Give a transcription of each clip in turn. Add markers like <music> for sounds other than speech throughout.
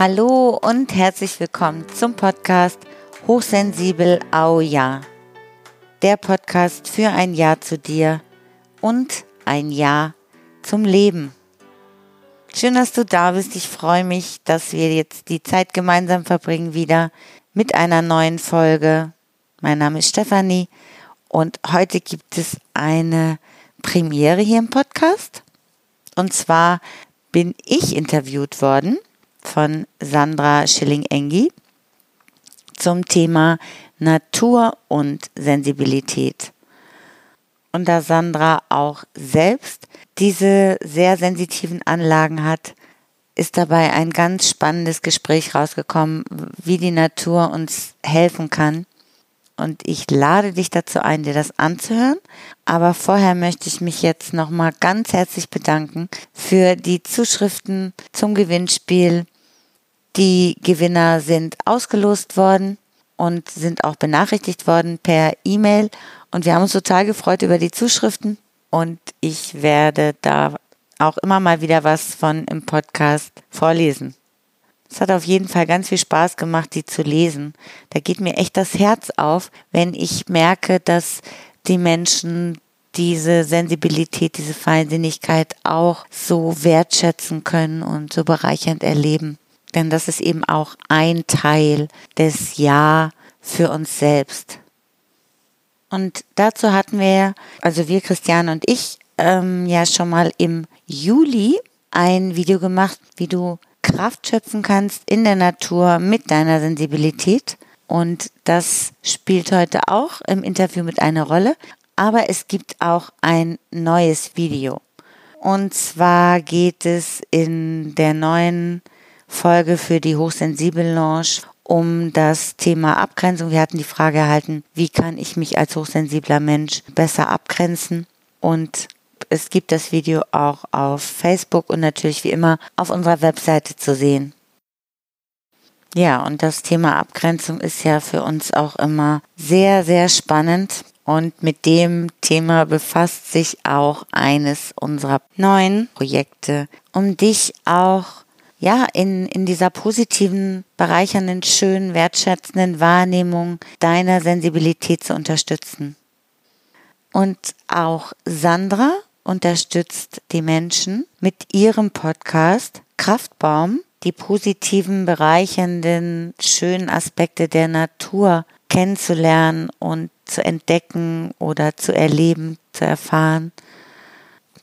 Hallo und herzlich willkommen zum Podcast Hochsensibel Au Ja. Der Podcast für ein Ja zu dir und ein Ja zum Leben. Schön, dass du da bist. Ich freue mich, dass wir jetzt die Zeit gemeinsam verbringen wieder mit einer neuen Folge. Mein Name ist Stefanie und heute gibt es eine Premiere hier im Podcast. Und zwar bin ich interviewt worden von Sandra Schilling-Engi zum Thema Natur und Sensibilität. Und da Sandra auch selbst diese sehr sensitiven Anlagen hat, ist dabei ein ganz spannendes Gespräch rausgekommen, wie die Natur uns helfen kann. Und ich lade dich dazu ein, dir das anzuhören. Aber vorher möchte ich mich jetzt nochmal ganz herzlich bedanken für die Zuschriften zum Gewinnspiel die Gewinner sind ausgelost worden und sind auch benachrichtigt worden per E-Mail. Und wir haben uns total gefreut über die Zuschriften. Und ich werde da auch immer mal wieder was von im Podcast vorlesen. Es hat auf jeden Fall ganz viel Spaß gemacht, die zu lesen. Da geht mir echt das Herz auf, wenn ich merke, dass die Menschen diese Sensibilität, diese Feinsinnigkeit auch so wertschätzen können und so bereichernd erleben. Denn das ist eben auch ein Teil des Ja für uns selbst. Und dazu hatten wir, also wir Christiane und ich, ähm, ja schon mal im Juli ein Video gemacht, wie du Kraft schöpfen kannst in der Natur mit deiner Sensibilität. Und das spielt heute auch im Interview mit einer Rolle. Aber es gibt auch ein neues Video. Und zwar geht es in der neuen Folge für die Hochsensibel Lounge um das Thema Abgrenzung. Wir hatten die Frage erhalten, wie kann ich mich als hochsensibler Mensch besser abgrenzen? Und es gibt das Video auch auf Facebook und natürlich wie immer auf unserer Webseite zu sehen. Ja, und das Thema Abgrenzung ist ja für uns auch immer sehr, sehr spannend. Und mit dem Thema befasst sich auch eines unserer neuen Projekte, um dich auch ja, in, in dieser positiven, bereichernden, schönen, wertschätzenden Wahrnehmung deiner Sensibilität zu unterstützen. Und auch Sandra unterstützt die Menschen mit ihrem Podcast Kraftbaum, die positiven, bereichernden, schönen Aspekte der Natur kennenzulernen und zu entdecken oder zu erleben, zu erfahren.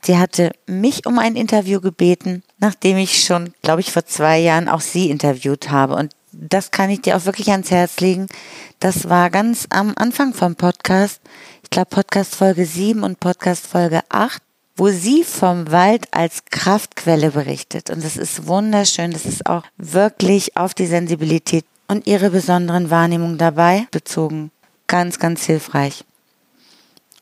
Sie hatte mich um ein Interview gebeten nachdem ich schon, glaube ich, vor zwei Jahren auch sie interviewt habe. Und das kann ich dir auch wirklich ans Herz legen. Das war ganz am Anfang vom Podcast. Ich glaube Podcast Folge 7 und Podcast Folge 8, wo sie vom Wald als Kraftquelle berichtet. Und das ist wunderschön. Das ist auch wirklich auf die Sensibilität und ihre besonderen Wahrnehmungen dabei bezogen. Ganz, ganz hilfreich.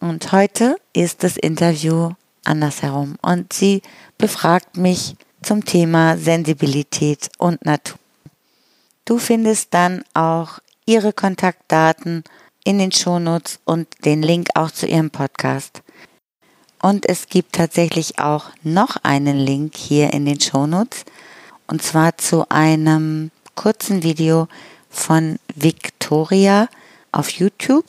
Und heute ist das Interview andersherum. Und sie befragt mich zum Thema Sensibilität und Natur. Du findest dann auch ihre Kontaktdaten in den Shownotes und den Link auch zu ihrem Podcast. Und es gibt tatsächlich auch noch einen Link hier in den Shownotes und zwar zu einem kurzen Video von Victoria auf YouTube,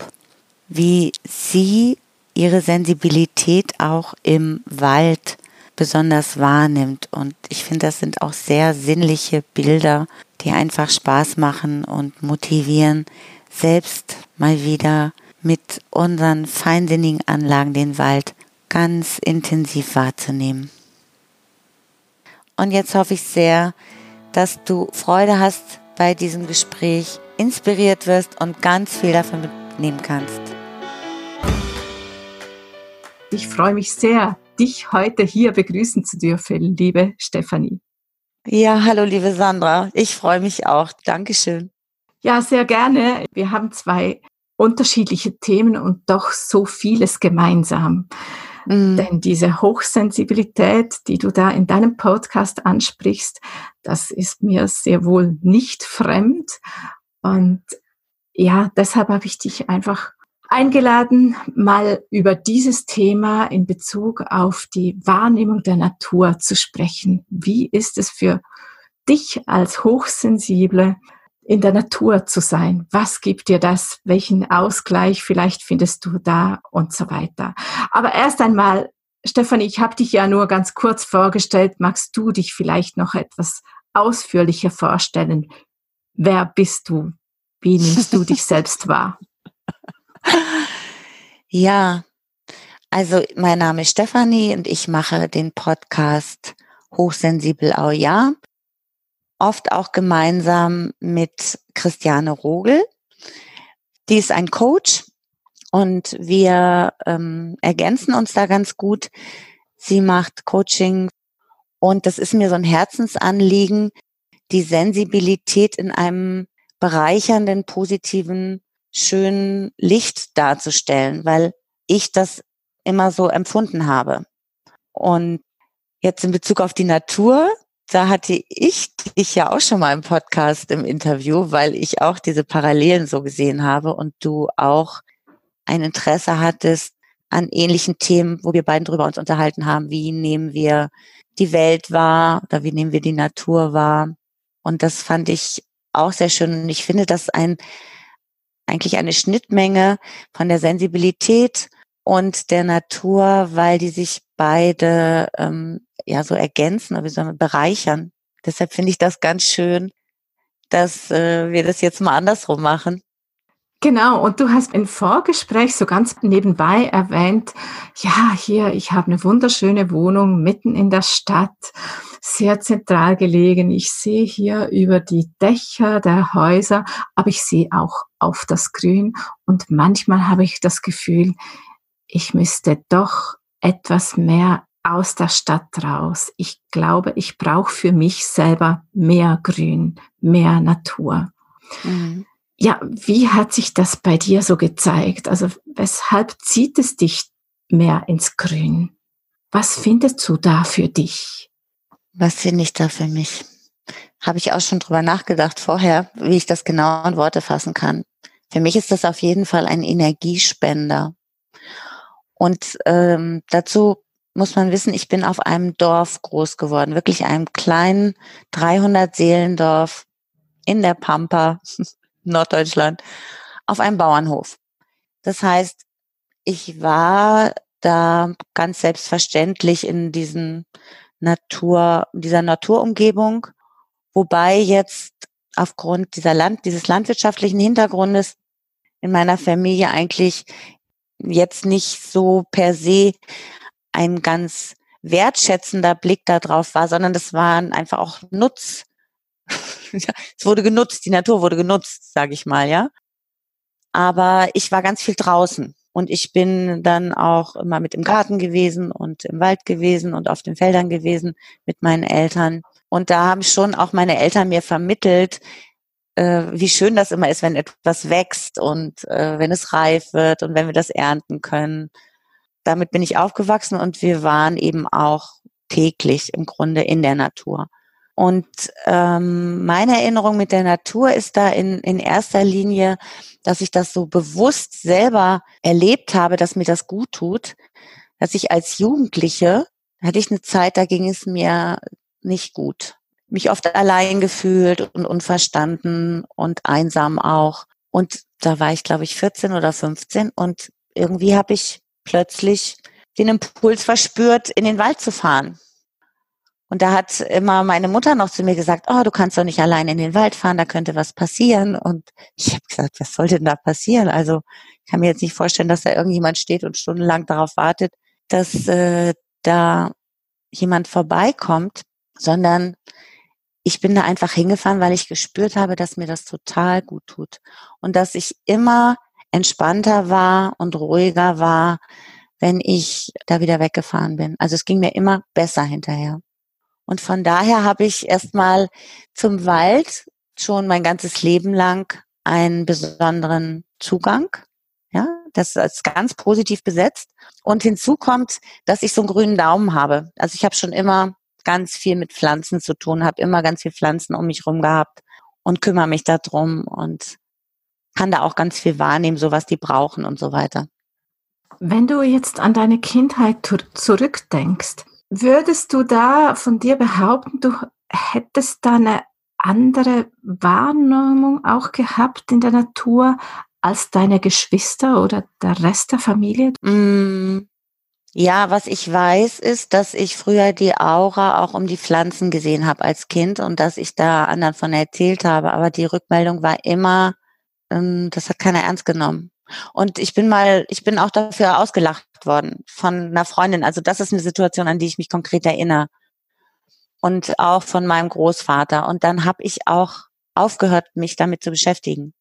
wie sie ihre Sensibilität auch im Wald besonders wahrnimmt. Und ich finde, das sind auch sehr sinnliche Bilder, die einfach Spaß machen und motivieren, selbst mal wieder mit unseren feinsinnigen Anlagen den Wald ganz intensiv wahrzunehmen. Und jetzt hoffe ich sehr, dass du Freude hast bei diesem Gespräch, inspiriert wirst und ganz viel davon mitnehmen kannst. Ich freue mich sehr, dich heute hier begrüßen zu dürfen, liebe Stefanie. Ja, hallo, liebe Sandra. Ich freue mich auch. Dankeschön. Ja, sehr gerne. Wir haben zwei unterschiedliche Themen und doch so vieles gemeinsam. Mhm. Denn diese Hochsensibilität, die du da in deinem Podcast ansprichst, das ist mir sehr wohl nicht fremd. Und ja, deshalb habe ich dich einfach eingeladen, mal über dieses Thema in Bezug auf die Wahrnehmung der Natur zu sprechen. Wie ist es für dich als Hochsensible in der Natur zu sein. Was gibt dir das? Welchen Ausgleich vielleicht findest du da und so weiter. Aber erst einmal, Stefanie, ich habe dich ja nur ganz kurz vorgestellt. Magst du dich vielleicht noch etwas ausführlicher vorstellen? Wer bist du? Wie nimmst du dich <laughs> selbst wahr? <laughs> Ja, also mein Name ist Stefanie und ich mache den Podcast Hochsensibel au ja oft auch gemeinsam mit Christiane Rogel. Die ist ein Coach und wir ähm, ergänzen uns da ganz gut. Sie macht Coaching und das ist mir so ein Herzensanliegen, die Sensibilität in einem bereichernden, positiven, schönen Licht darzustellen, weil ich das immer so empfunden habe. Und jetzt in Bezug auf die Natur da hatte ich dich ja auch schon mal im Podcast im Interview, weil ich auch diese Parallelen so gesehen habe und du auch ein Interesse hattest an ähnlichen Themen, wo wir beiden drüber uns unterhalten haben. Wie nehmen wir die Welt wahr oder wie nehmen wir die Natur wahr? Und das fand ich auch sehr schön. Und ich finde das ein, eigentlich eine Schnittmenge von der Sensibilität und der Natur, weil die sich beide ähm, ja so ergänzen oder wie soll man bereichern. Deshalb finde ich das ganz schön, dass äh, wir das jetzt mal andersrum machen. Genau, und du hast im Vorgespräch so ganz nebenbei erwähnt, ja, hier, ich habe eine wunderschöne Wohnung mitten in der Stadt, sehr zentral gelegen. Ich sehe hier über die Dächer der Häuser, aber ich sehe auch auf das Grün und manchmal habe ich das Gefühl, ich müsste doch etwas mehr aus der Stadt raus. Ich glaube, ich brauche für mich selber mehr Grün, mehr Natur. Mhm. Ja, wie hat sich das bei dir so gezeigt? Also weshalb zieht es dich mehr ins Grün? Was findest du da für dich? Was finde ich da für mich? Habe ich auch schon drüber nachgedacht vorher, wie ich das genau in Worte fassen kann. Für mich ist das auf jeden Fall ein Energiespender. Und ähm, dazu muss man wissen, ich bin auf einem Dorf groß geworden, wirklich einem kleinen 300 Seelendorf in der Pampa, <laughs> Norddeutschland, auf einem Bauernhof. Das heißt, ich war da ganz selbstverständlich in diesen Natur, dieser Naturumgebung, wobei jetzt aufgrund dieser Land, dieses landwirtschaftlichen Hintergrundes in meiner Familie eigentlich jetzt nicht so per se ein ganz wertschätzender Blick darauf war, sondern das waren einfach auch Nutz. <laughs> es wurde genutzt, die Natur wurde genutzt, sage ich mal, ja. Aber ich war ganz viel draußen und ich bin dann auch immer mit im Garten gewesen und im Wald gewesen und auf den Feldern gewesen mit meinen Eltern. Und da haben schon auch meine Eltern mir vermittelt, äh, wie schön das immer ist, wenn etwas wächst und äh, wenn es reif wird und wenn wir das ernten können damit bin ich aufgewachsen und wir waren eben auch täglich im Grunde in der Natur. Und ähm, meine Erinnerung mit der Natur ist da in, in erster Linie, dass ich das so bewusst selber erlebt habe, dass mir das gut tut, dass ich als Jugendliche, hatte ich eine Zeit, da ging es mir nicht gut. Mich oft allein gefühlt und unverstanden und einsam auch. Und da war ich, glaube ich, 14 oder 15 und irgendwie habe ich plötzlich den Impuls verspürt, in den Wald zu fahren. Und da hat immer meine Mutter noch zu mir gesagt, oh, du kannst doch nicht allein in den Wald fahren, da könnte was passieren. Und ich habe gesagt, was soll denn da passieren? Also ich kann mir jetzt nicht vorstellen, dass da irgendjemand steht und stundenlang darauf wartet, dass äh, da jemand vorbeikommt, sondern ich bin da einfach hingefahren, weil ich gespürt habe, dass mir das total gut tut und dass ich immer entspannter war und ruhiger war, wenn ich da wieder weggefahren bin. Also es ging mir immer besser hinterher. Und von daher habe ich erstmal zum Wald schon mein ganzes Leben lang einen besonderen Zugang. Ja, das ist ganz positiv besetzt. Und hinzu kommt, dass ich so einen grünen Daumen habe. Also ich habe schon immer ganz viel mit Pflanzen zu tun, habe immer ganz viel Pflanzen um mich rum gehabt und kümmere mich darum. Und kann da auch ganz viel wahrnehmen, so was die brauchen und so weiter. Wenn du jetzt an deine Kindheit zurückdenkst, würdest du da von dir behaupten, du hättest da eine andere Wahrnehmung auch gehabt in der Natur als deine Geschwister oder der Rest der Familie? Mm, ja, was ich weiß, ist, dass ich früher die Aura auch um die Pflanzen gesehen habe als Kind und dass ich da anderen von erzählt habe. Aber die Rückmeldung war immer, ähm, das hat keiner ernst genommen. Und ich bin mal, ich bin auch dafür ausgelacht worden von einer Freundin. Also das ist eine Situation, an die ich mich konkret erinnere und auch von meinem Großvater. Und dann habe ich auch aufgehört, mich damit zu beschäftigen.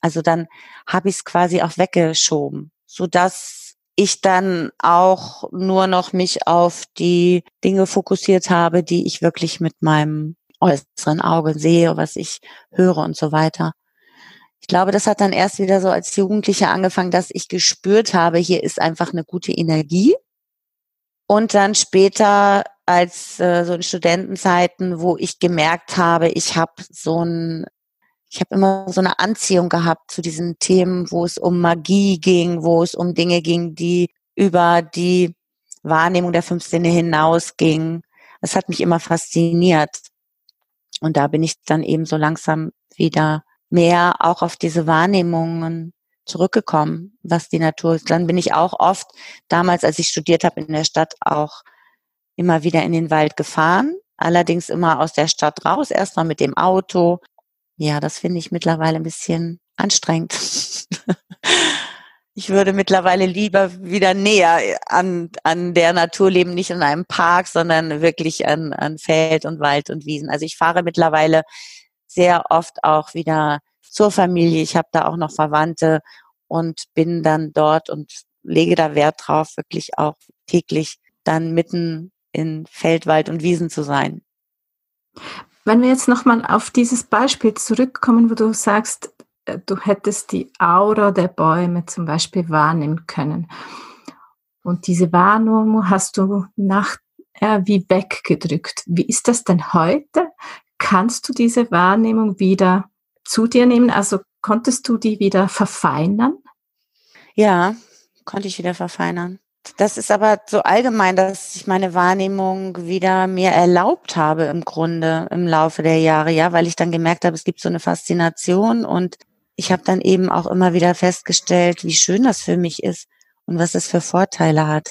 Also dann habe ich es quasi auch weggeschoben, so dass ich dann auch nur noch mich auf die Dinge fokussiert habe, die ich wirklich mit meinem äußeren Auge sehe, was ich höre und so weiter. Ich glaube, das hat dann erst wieder so als Jugendliche angefangen, dass ich gespürt habe, hier ist einfach eine gute Energie. Und dann später als äh, so in Studentenzeiten, wo ich gemerkt habe, ich habe so ein, ich habe immer so eine Anziehung gehabt zu diesen Themen, wo es um Magie ging, wo es um Dinge ging, die über die Wahrnehmung der fünf Sinne hinausging. Das hat mich immer fasziniert. Und da bin ich dann eben so langsam wieder mehr auch auf diese Wahrnehmungen zurückgekommen, was die Natur ist. Dann bin ich auch oft, damals, als ich studiert habe in der Stadt, auch immer wieder in den Wald gefahren, allerdings immer aus der Stadt raus, erstmal mit dem Auto. Ja, das finde ich mittlerweile ein bisschen anstrengend. <laughs> ich würde mittlerweile lieber wieder näher an, an der Natur leben, nicht in einem Park, sondern wirklich an, an Feld und Wald und Wiesen. Also ich fahre mittlerweile sehr oft auch wieder zur Familie. Ich habe da auch noch Verwandte und bin dann dort und lege da Wert drauf, wirklich auch täglich dann mitten in Feld, Wald und Wiesen zu sein. Wenn wir jetzt nochmal auf dieses Beispiel zurückkommen, wo du sagst, äh, du hättest die Aura der Bäume zum Beispiel wahrnehmen können. Und diese Wahrnehmung hast du nachher wie weggedrückt. Wie ist das denn heute? Kannst du diese Wahrnehmung wieder zu dir nehmen? Also konntest du die wieder verfeinern? Ja, konnte ich wieder verfeinern. Das ist aber so allgemein, dass ich meine Wahrnehmung wieder mehr erlaubt habe im Grunde im Laufe der Jahre, ja, weil ich dann gemerkt habe, es gibt so eine Faszination und ich habe dann eben auch immer wieder festgestellt, wie schön das für mich ist und was es für Vorteile hat.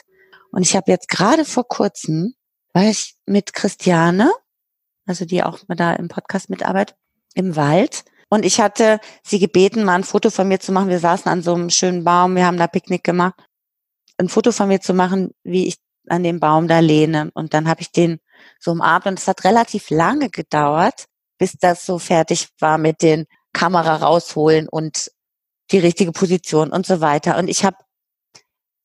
Und ich habe jetzt gerade vor kurzem, war ich mit Christiane, also die auch da im Podcast mitarbeitet, im Wald. Und ich hatte sie gebeten, mal ein Foto von mir zu machen. Wir saßen an so einem schönen Baum, wir haben da Picknick gemacht ein Foto von mir zu machen, wie ich an dem Baum da lehne. Und dann habe ich den so umarmt und es hat relativ lange gedauert, bis das so fertig war mit den Kamera rausholen und die richtige Position und so weiter. Und ich habe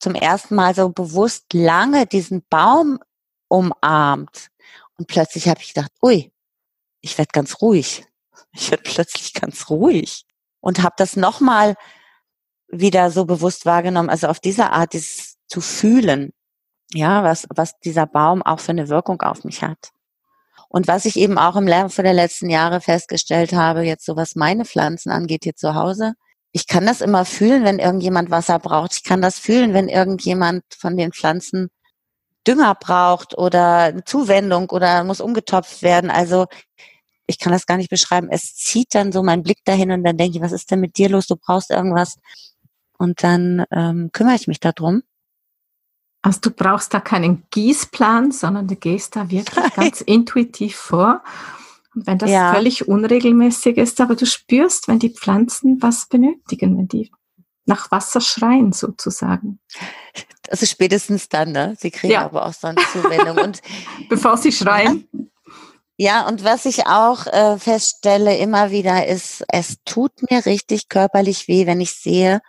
zum ersten Mal so bewusst lange diesen Baum umarmt. Und plötzlich habe ich gedacht, ui, ich werde ganz ruhig. Ich werde plötzlich ganz ruhig. Und habe das nochmal wieder so bewusst wahrgenommen, also auf diese Art dieses zu fühlen, ja, was, was dieser Baum auch für eine Wirkung auf mich hat. Und was ich eben auch im Laufe der letzten Jahre festgestellt habe, jetzt so was meine Pflanzen angeht hier zu Hause, ich kann das immer fühlen, wenn irgendjemand Wasser braucht. Ich kann das fühlen, wenn irgendjemand von den Pflanzen Dünger braucht oder eine Zuwendung oder muss umgetopft werden. Also ich kann das gar nicht beschreiben. Es zieht dann so mein Blick dahin und dann denke ich, was ist denn mit dir los? Du brauchst irgendwas und dann ähm, kümmere ich mich darum. Also du brauchst da keinen Gießplan, sondern du gehst da wirklich Nein. <laughs> ganz intuitiv vor. Und wenn das ja. völlig unregelmäßig ist, aber du spürst, wenn die Pflanzen was benötigen, wenn die nach Wasser schreien sozusagen. Also spätestens dann, ne? Sie kriegen ja. aber auch so eine Zuwendung. Und <laughs> Bevor sie schreien. Ja, und was ich auch äh, feststelle immer wieder ist, es tut mir richtig körperlich weh, wenn ich sehe,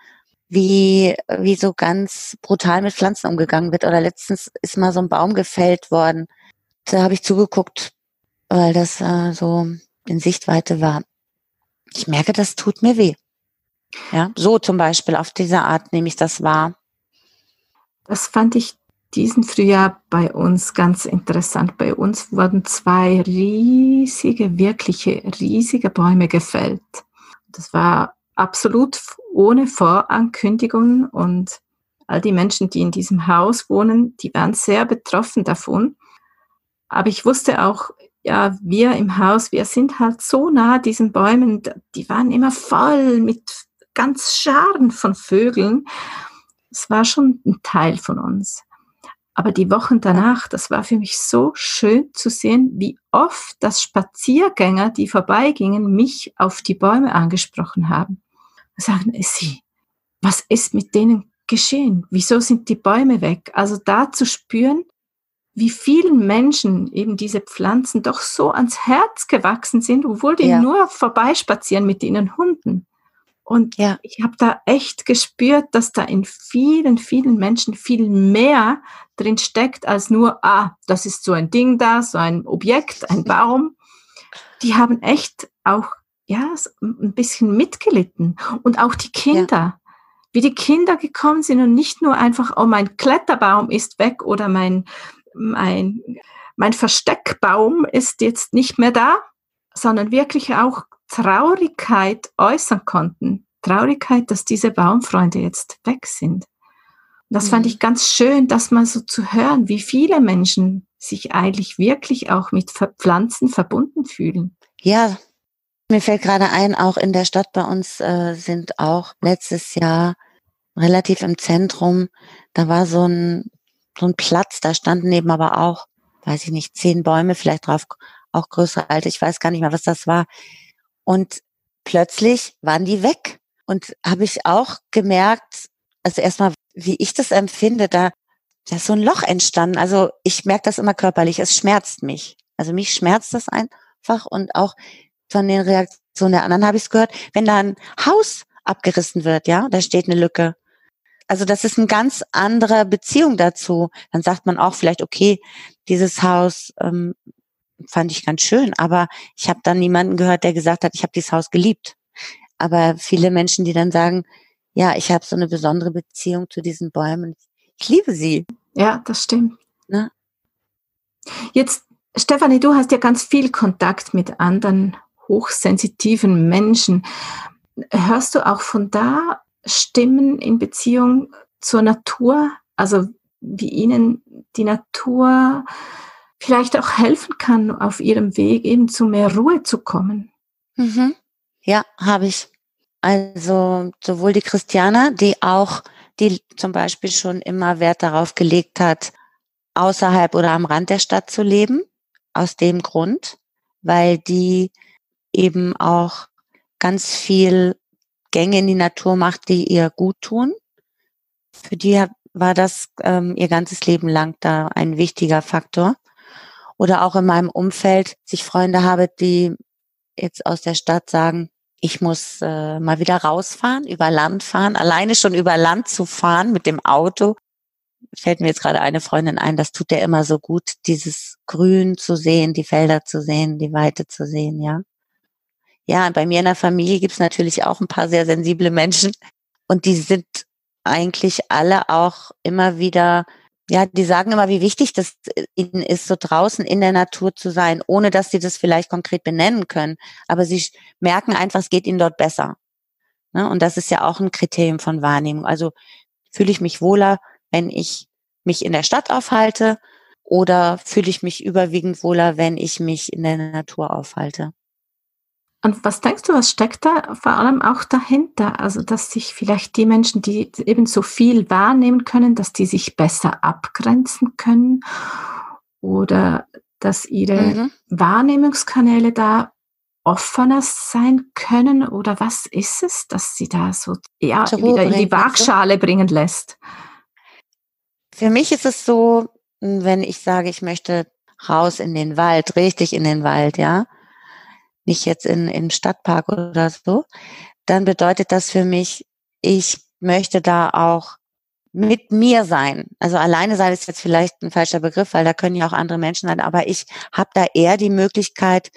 wie, wie so ganz brutal mit Pflanzen umgegangen wird. Oder letztens ist mal so ein Baum gefällt worden. Da habe ich zugeguckt, weil das äh, so in Sichtweite war. Ich merke, das tut mir weh. Ja, so zum Beispiel auf diese Art nehme ich das wahr. Das fand ich diesen Frühjahr bei uns ganz interessant. Bei uns wurden zwei riesige, wirkliche, riesige Bäume gefällt. Das war absolut ohne Vorankündigung und all die Menschen, die in diesem Haus wohnen, die waren sehr betroffen davon. Aber ich wusste auch, ja, wir im Haus, wir sind halt so nah diesen Bäumen, die waren immer voll mit ganz Scharen von Vögeln. Es war schon ein Teil von uns. Aber die Wochen danach, das war für mich so schön zu sehen, wie oft das Spaziergänger, die vorbeigingen, mich auf die Bäume angesprochen haben. Und sagen, sie, was ist mit denen geschehen? Wieso sind die Bäume weg? Also da zu spüren, wie vielen Menschen eben diese Pflanzen doch so ans Herz gewachsen sind, obwohl die ja. nur vorbeispazieren mit ihren Hunden. Und ja. ich habe da echt gespürt, dass da in vielen, vielen Menschen viel mehr drin steckt als nur, ah, das ist so ein Ding da, so ein Objekt, ein <laughs> Baum. Die haben echt auch, ja, ein bisschen mitgelitten. Und auch die Kinder. Ja. Wie die Kinder gekommen sind und nicht nur einfach, oh, mein Kletterbaum ist weg oder mein, mein, mein Versteckbaum ist jetzt nicht mehr da, sondern wirklich auch Traurigkeit äußern konnten. Traurigkeit, dass diese Baumfreunde jetzt weg sind. das mhm. fand ich ganz schön, dass man so zu hören, wie viele Menschen sich eigentlich wirklich auch mit Pflanzen verbunden fühlen. Ja, mir fällt gerade ein, auch in der Stadt bei uns äh, sind auch letztes Jahr relativ im Zentrum, da war so ein so ein Platz, da standen eben aber auch, weiß ich nicht, zehn Bäume vielleicht drauf, auch größere alte, ich weiß gar nicht mehr, was das war. Und plötzlich waren die weg. Und habe ich auch gemerkt, also erstmal, wie ich das empfinde, da, da ist so ein Loch entstanden. Also ich merke das immer körperlich, es schmerzt mich. Also mich schmerzt das einfach und auch von den Reaktionen der anderen habe ich es gehört, wenn da ein Haus abgerissen wird, ja, da steht eine Lücke also das ist eine ganz andere Beziehung dazu. Dann sagt man auch vielleicht, okay, dieses Haus ähm, fand ich ganz schön, aber ich habe dann niemanden gehört, der gesagt hat, ich habe dieses Haus geliebt. Aber viele Menschen, die dann sagen, ja, ich habe so eine besondere Beziehung zu diesen Bäumen. Ich liebe sie. Ja, das stimmt. Ne? Jetzt, Stefanie, du hast ja ganz viel Kontakt mit anderen hochsensitiven Menschen. Hörst du auch von da Stimmen in Beziehung zur Natur, also wie ihnen die Natur vielleicht auch helfen kann, auf ihrem Weg eben zu mehr Ruhe zu kommen. Mhm. Ja, habe ich. Also sowohl die Christiane, die auch, die zum Beispiel schon immer Wert darauf gelegt hat, außerhalb oder am Rand der Stadt zu leben, aus dem Grund, weil die eben auch ganz viel Gänge in die Natur macht, die ihr gut tun. Für die war das ähm, ihr ganzes Leben lang da ein wichtiger Faktor. Oder auch in meinem Umfeld, sich Freunde habe, die jetzt aus der Stadt sagen, ich muss äh, mal wieder rausfahren, über Land fahren, alleine schon über Land zu fahren mit dem Auto. Fällt mir jetzt gerade eine Freundin ein, das tut der immer so gut, dieses Grün zu sehen, die Felder zu sehen, die Weite zu sehen, ja ja, bei mir in der Familie gibt es natürlich auch ein paar sehr sensible Menschen und die sind eigentlich alle auch immer wieder, ja, die sagen immer, wie wichtig das ihnen ist, so draußen in der Natur zu sein, ohne dass sie das vielleicht konkret benennen können. Aber sie merken einfach, es geht ihnen dort besser. Ne? Und das ist ja auch ein Kriterium von Wahrnehmung. Also fühle ich mich wohler, wenn ich mich in der Stadt aufhalte oder fühle ich mich überwiegend wohler, wenn ich mich in der Natur aufhalte? Und was denkst du, was steckt da vor allem auch dahinter? Also, dass sich vielleicht die Menschen, die eben so viel wahrnehmen können, dass die sich besser abgrenzen können oder dass ihre mhm. Wahrnehmungskanäle da offener sein können oder was ist es, dass sie da so ja, wieder in die Waagschale bringen lässt? Für mich ist es so, wenn ich sage, ich möchte raus in den Wald, richtig in den Wald, ja, nicht jetzt in, in Stadtpark oder so, dann bedeutet das für mich, ich möchte da auch mit mir sein. Also alleine sein ist jetzt vielleicht ein falscher Begriff, weil da können ja auch andere Menschen sein, aber ich habe da eher die Möglichkeit,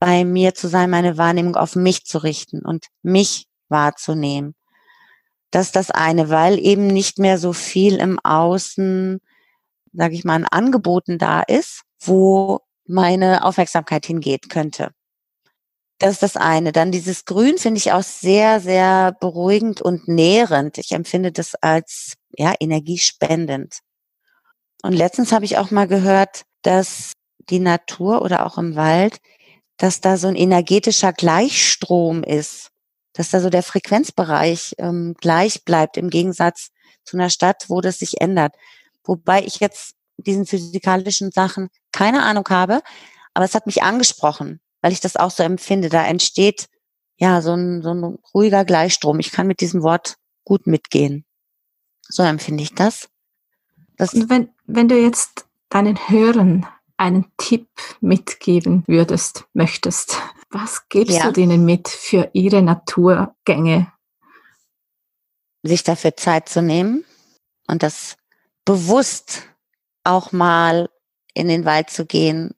bei mir zu sein, meine Wahrnehmung auf mich zu richten und mich wahrzunehmen. Das ist das eine, weil eben nicht mehr so viel im Außen, sage ich mal, an Angeboten da ist, wo meine Aufmerksamkeit hingeht könnte. Das ist das eine. Dann dieses Grün finde ich auch sehr, sehr beruhigend und nährend. Ich empfinde das als ja, energiespendend. Und letztens habe ich auch mal gehört, dass die Natur oder auch im Wald, dass da so ein energetischer Gleichstrom ist, dass da so der Frequenzbereich ähm, gleich bleibt im Gegensatz zu einer Stadt, wo das sich ändert. Wobei ich jetzt diesen physikalischen Sachen keine Ahnung habe, aber es hat mich angesprochen, weil ich das auch so empfinde. Da entsteht ja so ein, so ein ruhiger Gleichstrom. Ich kann mit diesem Wort gut mitgehen. So empfinde ich das. das Und wenn, wenn du jetzt deinen Hörern einen Tipp mitgeben würdest, möchtest, was gibst ja. du denen mit für ihre Naturgänge? Sich dafür Zeit zu nehmen und das bewusst auch mal in den Wald zu gehen,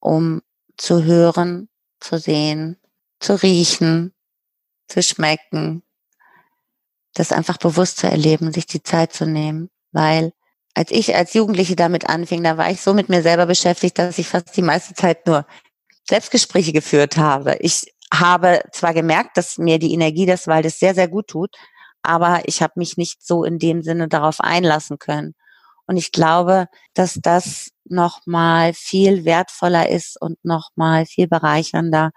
um zu hören, zu sehen, zu riechen, zu schmecken, das einfach bewusst zu erleben, sich die Zeit zu nehmen, weil als ich als Jugendliche damit anfing, da war ich so mit mir selber beschäftigt, dass ich fast die meiste Zeit nur Selbstgespräche geführt habe. Ich habe zwar gemerkt, dass mir die Energie des Waldes sehr, sehr gut tut, aber ich habe mich nicht so in dem Sinne darauf einlassen können. Und ich glaube, dass das nochmal viel wertvoller ist und nochmal viel bereichernder,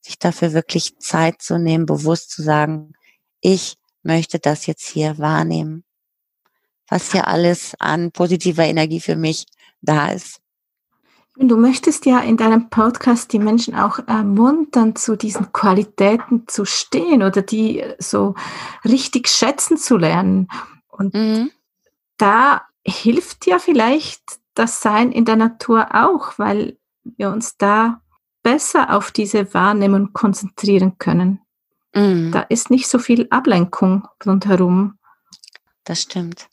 sich dafür wirklich Zeit zu nehmen, bewusst zu sagen, ich möchte das jetzt hier wahrnehmen, was hier alles an positiver Energie für mich da ist. Du möchtest ja in deinem Podcast die Menschen auch ermuntern, zu diesen Qualitäten zu stehen oder die so richtig schätzen zu lernen. Und mhm. da hilft ja vielleicht das Sein in der Natur auch, weil wir uns da besser auf diese Wahrnehmung konzentrieren können. Mhm. Da ist nicht so viel Ablenkung rundherum. Das stimmt.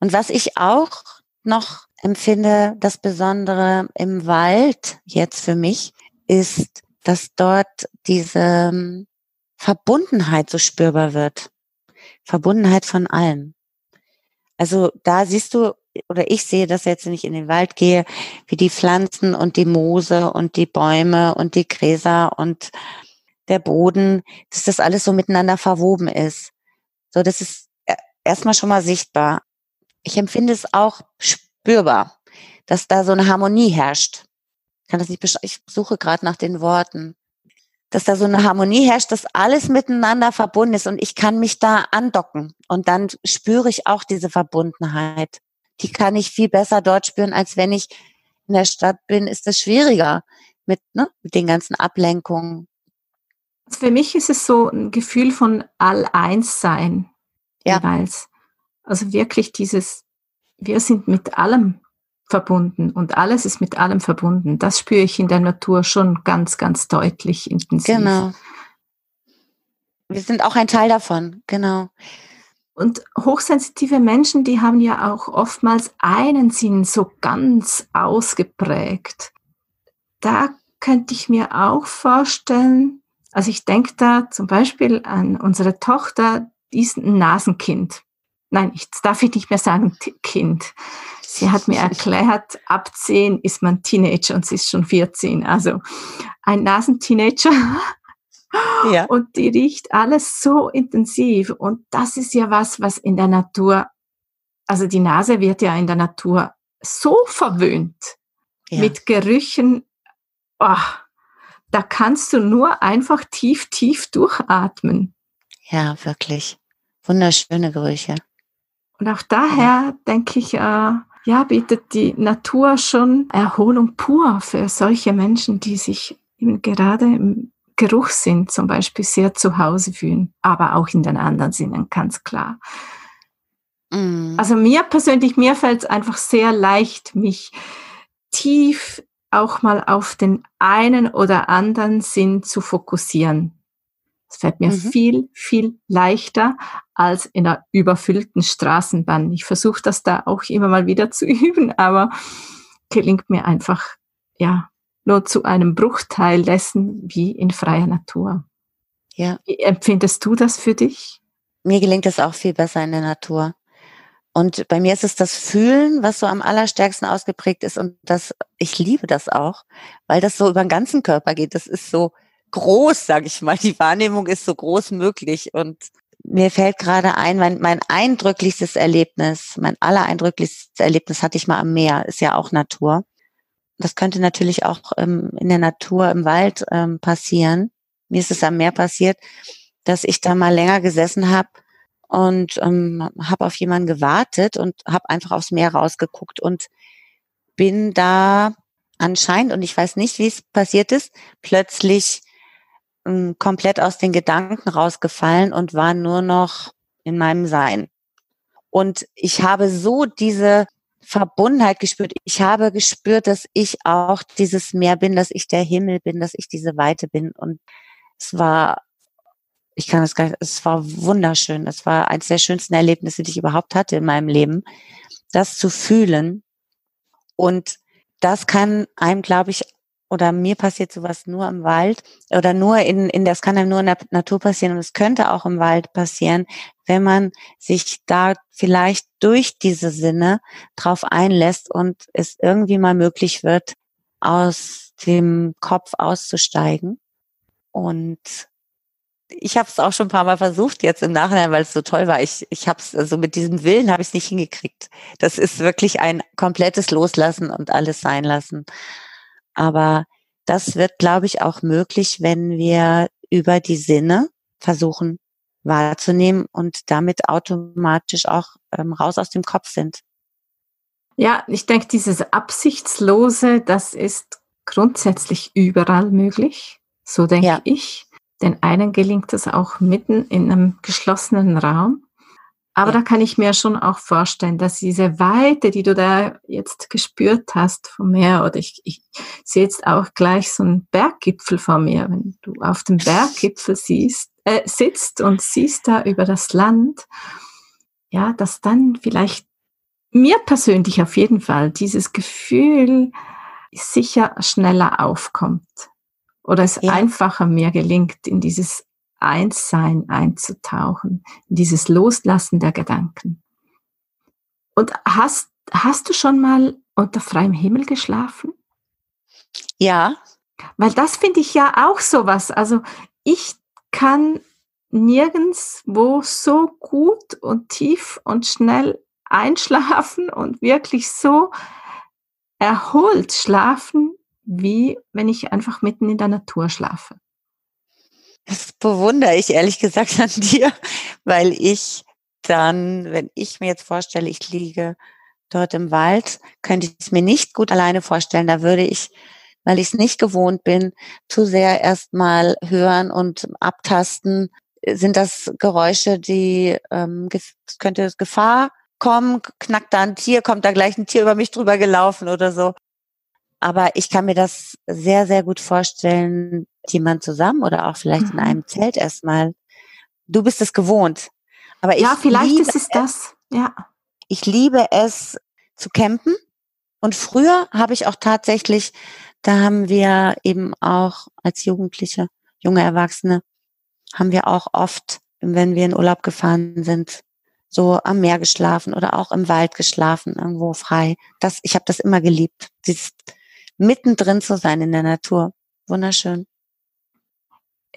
Und was ich auch noch empfinde, das Besondere im Wald jetzt für mich, ist, dass dort diese ähm, Verbundenheit so spürbar wird. Verbundenheit von allem. Also da siehst du, oder ich sehe das jetzt, wenn ich in den Wald gehe, wie die Pflanzen und die Moose und die Bäume und die Gräser und der Boden, dass das alles so miteinander verwoben ist. So, das ist e, erstmal schon mal sichtbar. Ich empfinde es auch spürbar, dass da so eine Harmonie herrscht. Ich kann das nicht ich suche gerade nach den Worten dass da so eine Harmonie herrscht, dass alles miteinander verbunden ist und ich kann mich da andocken und dann spüre ich auch diese Verbundenheit. Die kann ich viel besser dort spüren, als wenn ich in der Stadt bin, ist es schwieriger mit, ne, mit den ganzen Ablenkungen. Für mich ist es so ein Gefühl von All-Eins-Sein ja. jeweils. Also wirklich dieses, wir sind mit allem verbunden und alles ist mit allem verbunden. Das spüre ich in der Natur schon ganz, ganz deutlich intensiv. Genau. Wir sind auch ein Teil davon, genau. Und hochsensitive Menschen, die haben ja auch oftmals einen Sinn so ganz ausgeprägt. Da könnte ich mir auch vorstellen, also ich denke da zum Beispiel an unsere Tochter, die ist ein Nasenkind. Nein, ich darf ich nicht mehr sagen Kind. Sie hat mir erklärt, ab 10 ist man Teenager und sie ist schon 14. Also ein Nasenteenager. Ja. <laughs> Und die riecht alles so intensiv. Und das ist ja was, was in der Natur, also die Nase wird ja in der Natur so verwöhnt ja. mit Gerüchen. Oh, da kannst du nur einfach tief, tief durchatmen. Ja, wirklich. Wunderschöne Gerüche. Und auch daher denke ich, äh, ja, bietet die Natur schon Erholung pur für solche Menschen, die sich eben gerade im Geruchssinn zum Beispiel sehr zu Hause fühlen, aber auch in den anderen Sinnen, ganz klar. Mm. Also mir persönlich, mir fällt es einfach sehr leicht, mich tief auch mal auf den einen oder anderen Sinn zu fokussieren. Es fällt mir mhm. viel, viel leichter als in einer überfüllten Straßenbahn. Ich versuche das da auch immer mal wieder zu <laughs> üben, aber gelingt mir einfach, ja, nur zu einem Bruchteil dessen wie in freier Natur. Ja. Wie empfindest du das für dich? Mir gelingt es auch viel besser in der Natur. Und bei mir ist es das Fühlen, was so am allerstärksten ausgeprägt ist. Und das, ich liebe das auch, weil das so über den ganzen Körper geht. Das ist so, groß, sage ich mal. Die Wahrnehmung ist so groß möglich. Und mir fällt gerade ein, mein, mein eindrücklichstes Erlebnis, mein allereindrücklichstes Erlebnis hatte ich mal am Meer, ist ja auch Natur. das könnte natürlich auch ähm, in der Natur, im Wald ähm, passieren. Mir ist es am Meer passiert, dass ich da mal länger gesessen habe und ähm, habe auf jemanden gewartet und habe einfach aufs Meer rausgeguckt und bin da anscheinend, und ich weiß nicht, wie es passiert ist, plötzlich komplett aus den Gedanken rausgefallen und war nur noch in meinem Sein. Und ich habe so diese Verbundenheit gespürt. Ich habe gespürt, dass ich auch dieses Meer bin, dass ich der Himmel bin, dass ich diese Weite bin. Und es war, ich kann es gar nicht, es war wunderschön. Es war eines der schönsten Erlebnisse, die ich überhaupt hatte in meinem Leben, das zu fühlen. Und das kann einem, glaube ich, oder mir passiert sowas nur im Wald oder nur in, in das kann einem nur in der Natur passieren und es könnte auch im Wald passieren, wenn man sich da vielleicht durch diese Sinne drauf einlässt und es irgendwie mal möglich wird, aus dem Kopf auszusteigen. Und ich habe es auch schon ein paar Mal versucht jetzt im Nachhinein, weil es so toll war. Ich, ich habe es, also mit diesem Willen habe ich es nicht hingekriegt. Das ist wirklich ein komplettes Loslassen und alles sein lassen. Aber das wird, glaube ich, auch möglich, wenn wir über die Sinne versuchen wahrzunehmen und damit automatisch auch ähm, raus aus dem Kopf sind. Ja, ich denke, dieses Absichtslose, das ist grundsätzlich überall möglich. So denke ja. ich. Den einen gelingt es auch mitten in einem geschlossenen Raum. Aber ja. da kann ich mir schon auch vorstellen, dass diese Weite, die du da jetzt gespürt hast vom Meer, oder ich, ich sehe jetzt auch gleich so einen Berggipfel vor mir, wenn du auf dem Berggipfel siehst, äh, sitzt und siehst da über das Land, ja, dass dann vielleicht mir persönlich auf jeden Fall dieses Gefühl sicher schneller aufkommt oder es ja. einfacher mir gelingt, in dieses Einssein einzutauchen, in dieses Loslassen der Gedanken. Und hast, hast du schon mal unter freiem Himmel geschlafen? Ja. Weil das finde ich ja auch sowas. Also ich kann nirgends wo so gut und tief und schnell einschlafen und wirklich so erholt schlafen, wie wenn ich einfach mitten in der Natur schlafe. Das bewundere ich ehrlich gesagt an dir, weil ich dann, wenn ich mir jetzt vorstelle, ich liege dort im Wald, könnte ich es mir nicht gut alleine vorstellen. Da würde ich, weil ich es nicht gewohnt bin, zu sehr erstmal hören und abtasten. Sind das Geräusche, die ähm, könnte Gefahr kommen? Knackt da ein Tier? Kommt da gleich ein Tier über mich drüber gelaufen oder so? Aber ich kann mir das sehr, sehr gut vorstellen, jemand zusammen oder auch vielleicht mhm. in einem Zelt erstmal. Du bist es gewohnt. Aber ich ja, vielleicht ist es das. Ja. Ich liebe es zu campen. Und früher habe ich auch tatsächlich, da haben wir eben auch als Jugendliche, junge Erwachsene, haben wir auch oft, wenn wir in Urlaub gefahren sind, so am Meer geschlafen oder auch im Wald geschlafen, irgendwo frei. Das, ich habe das immer geliebt. Dieses mittendrin zu sein in der Natur. Wunderschön.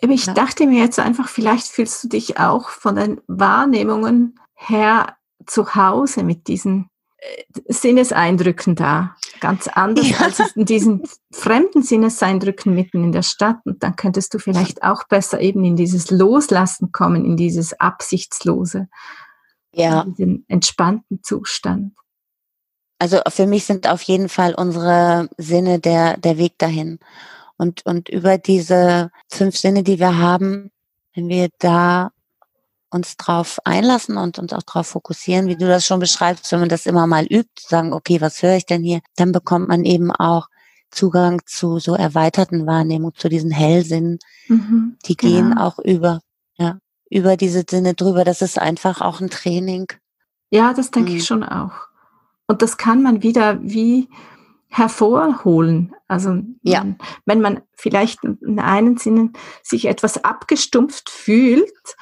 Ich ja. dachte mir jetzt einfach, vielleicht fühlst du dich auch von den Wahrnehmungen her zu Hause mit diesen äh, Sinneseindrücken da. Ganz anders ja. als in diesen <laughs> fremden Sinneseindrücken mitten in der Stadt. Und dann könntest du vielleicht auch besser eben in dieses Loslassen kommen, in dieses Absichtslose. Ja. In den entspannten Zustand. Also für mich sind auf jeden Fall unsere Sinne der, der Weg dahin. Und, und über diese fünf Sinne, die wir haben, wenn wir da uns drauf einlassen und uns auch darauf fokussieren, wie du das schon beschreibst, wenn man das immer mal übt, sagen, okay, was höre ich denn hier, dann bekommt man eben auch Zugang zu so erweiterten Wahrnehmungen, zu diesen Hellsinnen. Mhm, die genau. gehen auch über, ja, über diese Sinne drüber. Das ist einfach auch ein Training. Ja, das denke mhm. ich schon auch. Und das kann man wieder wie hervorholen. Also ja. wenn man vielleicht in einen Sinne sich etwas abgestumpft fühlt,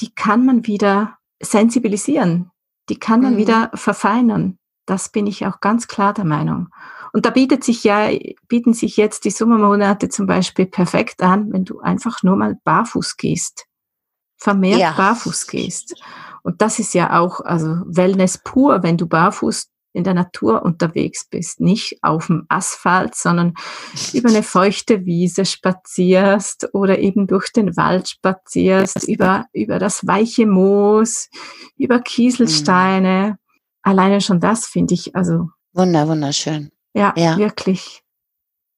die kann man wieder sensibilisieren, die kann man mhm. wieder verfeinern. Das bin ich auch ganz klar der Meinung. Und da bietet sich ja, bieten sich jetzt die Sommermonate zum Beispiel perfekt an, wenn du einfach nur mal barfuß gehst, vermehrt ja. barfuß gehst. Und das ist ja auch, also Wellness pur, wenn du barfuß in der Natur unterwegs bist, nicht auf dem Asphalt, sondern über eine feuchte Wiese spazierst oder eben durch den Wald spazierst, über, über das weiche Moos, über Kieselsteine. Mhm. Alleine schon das finde ich also. Wunder, wunderschön. Ja, ja, wirklich.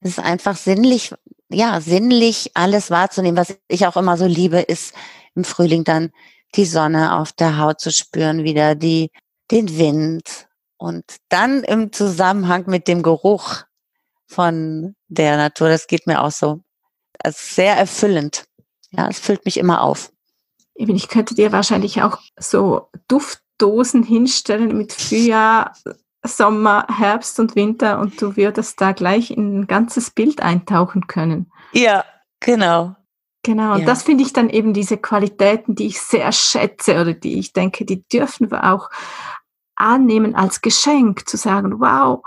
Es ist einfach sinnlich, ja, sinnlich alles wahrzunehmen. Was ich auch immer so liebe, ist im Frühling dann die Sonne auf der Haut zu spüren, wieder die, den Wind und dann im Zusammenhang mit dem Geruch von der Natur, das geht mir auch so. Es sehr erfüllend. Ja, es füllt mich immer auf. Eben, ich könnte dir wahrscheinlich auch so Duftdosen hinstellen mit Frühjahr, Sommer, Herbst und Winter und du würdest da gleich in ein ganzes Bild eintauchen können. Ja, genau. Genau, und ja. das finde ich dann eben diese Qualitäten, die ich sehr schätze oder die ich denke, die dürfen wir auch annehmen als Geschenk, zu sagen, wow,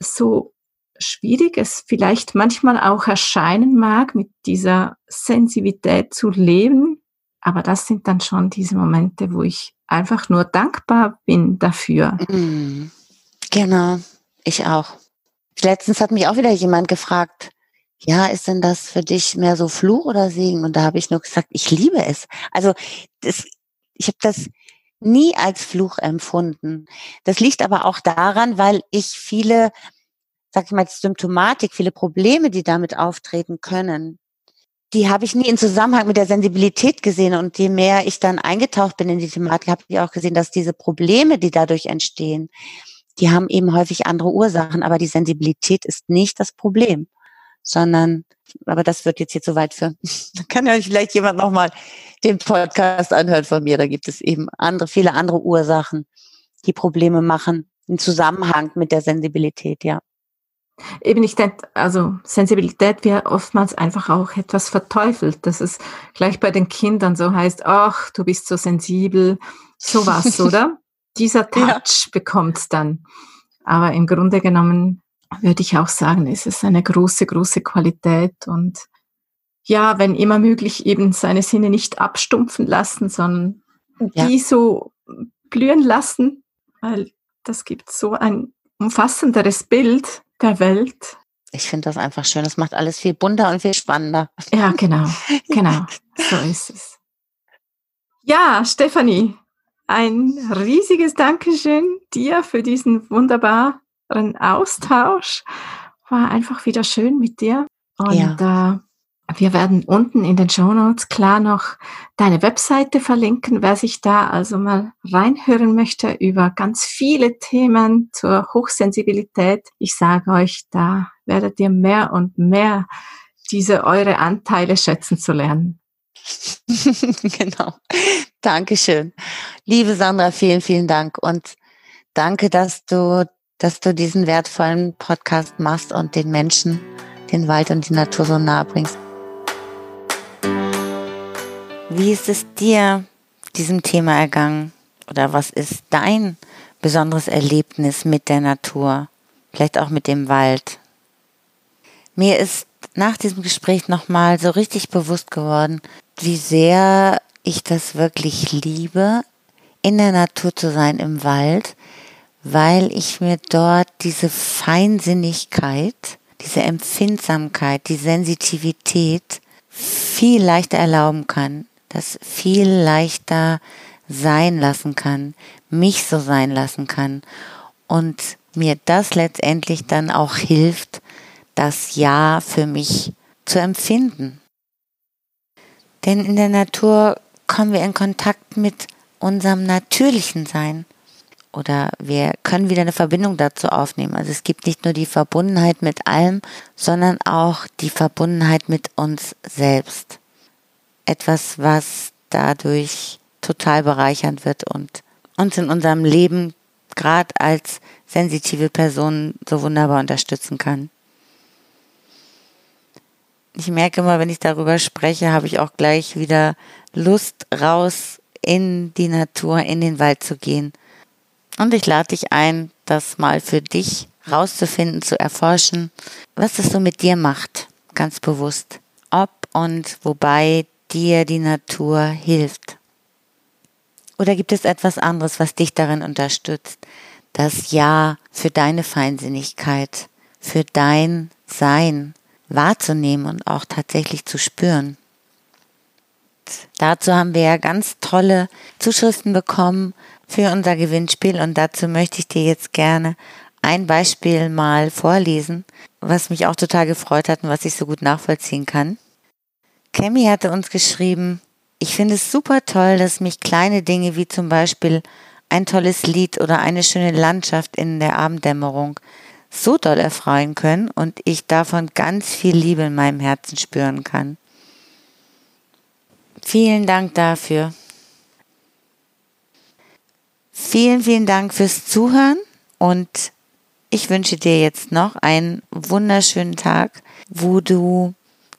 so schwierig es vielleicht manchmal auch erscheinen mag, mit dieser Sensibilität zu leben, aber das sind dann schon diese Momente, wo ich einfach nur dankbar bin dafür. Mhm. Genau, ich auch. Letztens hat mich auch wieder jemand gefragt, ja, ist denn das für dich mehr so Fluch oder Segen? Und da habe ich nur gesagt, ich liebe es. Also das, ich habe das nie als Fluch empfunden. Das liegt aber auch daran, weil ich viele, sag ich mal, Symptomatik, viele Probleme, die damit auftreten können, die habe ich nie in Zusammenhang mit der Sensibilität gesehen. Und je mehr ich dann eingetaucht bin in die Thematik, habe ich auch gesehen, dass diese Probleme, die dadurch entstehen, die haben eben häufig andere Ursachen, aber die Sensibilität ist nicht das Problem, sondern, aber das wird jetzt hier zu weit führen. <laughs> Da kann ja vielleicht jemand nochmal den Podcast anhören von mir. Da gibt es eben andere, viele andere Ursachen, die Probleme machen im Zusammenhang mit der Sensibilität, ja. Eben, ich denke, also Sensibilität wird oftmals einfach auch etwas verteufelt, dass es gleich bei den Kindern so heißt, ach, du bist so sensibel, sowas, <laughs> oder? dieser Touch ja. bekommt dann. Aber im Grunde genommen würde ich auch sagen, ist es eine große, große Qualität und ja, wenn immer möglich, eben seine Sinne nicht abstumpfen lassen, sondern ja. die so blühen lassen, weil das gibt so ein umfassenderes Bild der Welt. Ich finde das einfach schön. Das macht alles viel bunter und viel spannender. Ja, genau, genau. So ist es. Ja, Stefanie, ein riesiges Dankeschön dir für diesen wunderbaren Austausch. War einfach wieder schön mit dir. Und ja. äh, wir werden unten in den Show Notes klar noch deine Webseite verlinken, wer sich da also mal reinhören möchte über ganz viele Themen zur Hochsensibilität. Ich sage euch, da werdet ihr mehr und mehr diese eure Anteile schätzen zu lernen. <laughs> genau. Dankeschön. Liebe Sandra, vielen, vielen Dank und danke, dass du, dass du diesen wertvollen Podcast machst und den Menschen den Wald und die Natur so nahe bringst. Wie ist es dir diesem Thema ergangen? Oder was ist dein besonderes Erlebnis mit der Natur? Vielleicht auch mit dem Wald? Mir ist nach diesem Gespräch nochmal so richtig bewusst geworden, wie sehr ich das wirklich liebe, in der Natur zu sein, im Wald, weil ich mir dort diese Feinsinnigkeit, diese Empfindsamkeit, die Sensitivität viel leichter erlauben kann, das viel leichter sein lassen kann, mich so sein lassen kann und mir das letztendlich dann auch hilft, das Ja für mich zu empfinden. Denn in der Natur kommen wir in Kontakt mit unserem natürlichen Sein. Oder wir können wieder eine Verbindung dazu aufnehmen. Also es gibt nicht nur die Verbundenheit mit allem, sondern auch die Verbundenheit mit uns selbst. Etwas, was dadurch total bereichernd wird und uns in unserem Leben gerade als sensitive Person so wunderbar unterstützen kann ich merke immer, wenn ich darüber spreche, habe ich auch gleich wieder Lust, raus in die Natur, in den Wald zu gehen. Und ich lade dich ein, das mal für dich rauszufinden, zu erforschen, was es so mit dir macht, ganz bewusst. Ob und wobei dir die Natur hilft. Oder gibt es etwas anderes, was dich darin unterstützt, das Ja für deine Feinsinnigkeit, für dein Sein wahrzunehmen und auch tatsächlich zu spüren. Dazu haben wir ja ganz tolle Zuschriften bekommen für unser Gewinnspiel und dazu möchte ich dir jetzt gerne ein Beispiel mal vorlesen, was mich auch total gefreut hat und was ich so gut nachvollziehen kann. Kemi hatte uns geschrieben, ich finde es super toll, dass mich kleine Dinge wie zum Beispiel ein tolles Lied oder eine schöne Landschaft in der Abenddämmerung so doll erfreuen können und ich davon ganz viel Liebe in meinem Herzen spüren kann. Vielen Dank dafür. Vielen, vielen Dank fürs Zuhören und ich wünsche dir jetzt noch einen wunderschönen Tag, wo du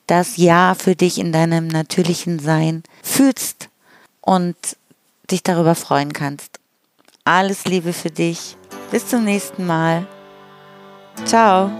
das Ja für dich in deinem natürlichen Sein fühlst und dich darüber freuen kannst. Alles Liebe für dich. Bis zum nächsten Mal. Ciao.